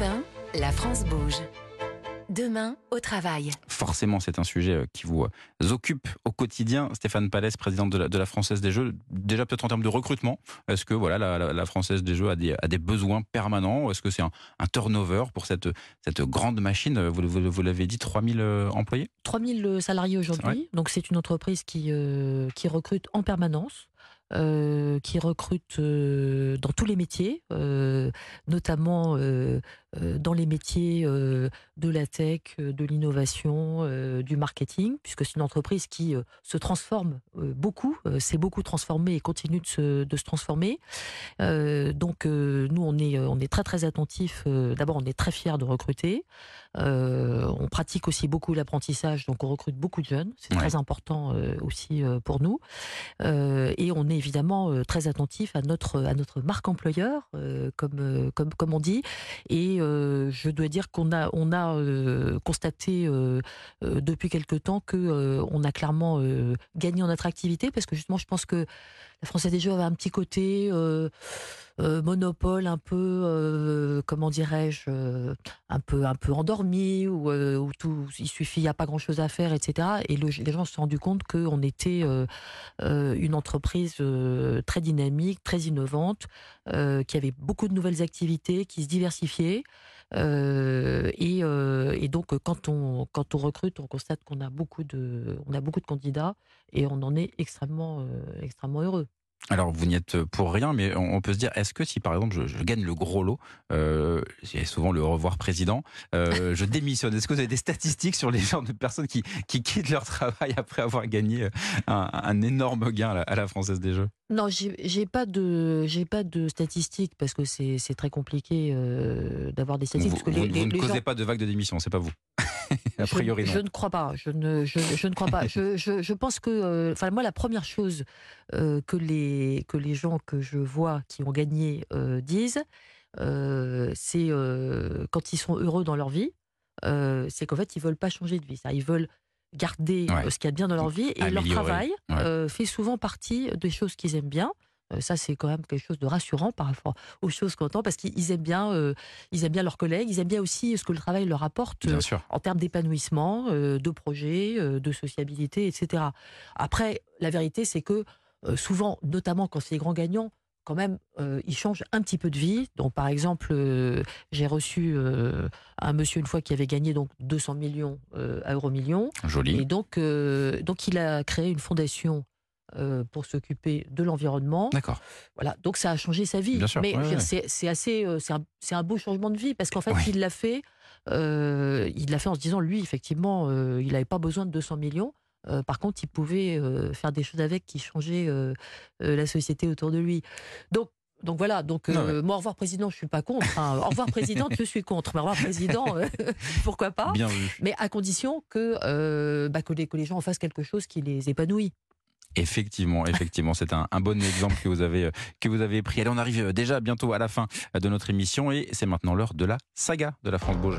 Europe 1, la France bouge. Demain, au travail. Forcément, c'est un sujet euh, qui vous euh, occupe au quotidien. Stéphane Palès, présidente de la, de la Française des Jeux, déjà peut-être en termes de recrutement, est-ce que voilà, la, la- la Française des Jeux a des, a des besoins permanents? Est-ce que c'est un, un turnover pour cette, cette grande machine? Vous, vous- vous l'avez dit, 3000 euh, employés? 3000 salariés aujourd'hui. Donc c'est une entreprise qui, euh, qui recrute en permanence. euh, qui recrute euh, dans tous les métiers, euh, notamment dans les métiers euh, de la tech, euh, de l'innovation, euh, du marketing, puisque c'est une entreprise qui euh, se transforme euh, beaucoup, euh, s'est beaucoup transformée et continue de se, de se transformer. Euh, donc euh, nous, on est, on est très très attentifs. euh, D'abord, on est très fiers de recruter. Euh, on pratique aussi beaucoup l'apprentissage, donc on recrute beaucoup de jeunes. C'est Ouais. très important euh, aussi euh, pour nous. Euh, et on est évidemment euh, très attentif à notre à notre marque employeur, euh, comme euh, comme comme on dit. Et euh, je dois dire qu'on a euh, constaté euh, depuis quelque temps que euh, on a clairement gagné en attractivité parce que justement je pense que la Française des Jeux avait un petit côté euh, euh, monopole un peu euh, comment dirais-je un peu endormi où, tout il suffit il y a pas grand chose à faire etc et le- les gens se sont rendus compte qu'on était une entreprise très dynamique très innovante qui avait beaucoup de nouvelles activités qui se diversifiaient euh, et, euh, et donc quand on quand on recrute on constate qu'on a beaucoup de on a beaucoup de candidats et on en est extrêmement euh, extrêmement heureux Alors, vous n'y êtes pour rien, mais on peut se dire, est-ce que si par exemple je, je gagne le gros lot, euh, j'ai souvent le revoir président, euh, je démissionne, est-ce que vous avez des statistiques sur les genres de personnes qui, qui quittent leur travail après avoir gagné un, un énorme gain à la, à la Française des Jeux? Non, j'ai pas de j'ai pas de statistiques parce que c'est très compliqué euh, d'avoir des Vous, statistiques. parce que vous- les- vous les- ne les causez gens- pas de vague de démission, c'est pas vous A je- ne crois pas. Je ne je, je ne crois pas. je, je, pense que euh, enfin moi la première chose euh, que les que les gens que je vois qui ont gagné euh, disent c'est quand ils sont heureux dans leur vie, c'est qu'en fait ils veulent pas changer de vie. Ça, ils veulent garder Ouais. ce qu'il y a de bien dans leur vie et leur travail Ouais. fait souvent partie des choses qu'ils aiment bien. Euh, Ça, c'est quand même quelque chose de rassurant par rapport aux choses qu'on entend, parce qu'ils aiment bien, euh, ils aiment bien leurs collègues, ils aiment bien aussi ce que le travail leur apporte euh, en termes d'épanouissement, euh, de projets, euh, de sociabilité, etc. Après, la vérité, c'est que souvent, notamment quand c'est les grands gagnants, quand même, ils changent un petit peu de vie. Donc, par exemple, j'ai reçu un monsieur une fois qui avait gagné donc 200 millions à Euromillions. Joli. Et donc, donc, il a créé une fondation euh, pour s'occuper de l'environnement. D'accord. Voilà, donc ça a changé sa vie. Bien sûr, Mais ouais, ouais. c'est assez, euh, c'est un, beau changement de vie parce qu'en fait, Ouais. il l'a fait, euh, il l'a fait en se disant, lui, effectivement, il n'avait pas besoin de 200 millions. Euh, par contre, il pouvait euh, faire des choses avec qui changeaient euh, la société autour de lui. Donc, donc voilà. Donc Non, moi, au revoir président, je suis pas contre. hein. Au revoir présidente, je suis contre. Mais au revoir président, pourquoi pas Bien vu. Mais à condition que, bah, que, les, que les gens en fassent quelque chose qui les épanouit. Effectivement, effectivement, c'est un, bon exemple que vous avez euh, que vous avez pris. Allez, on arrive déjà bientôt à la fin de notre émission et c'est maintenant l'heure de la saga de la France Bouge.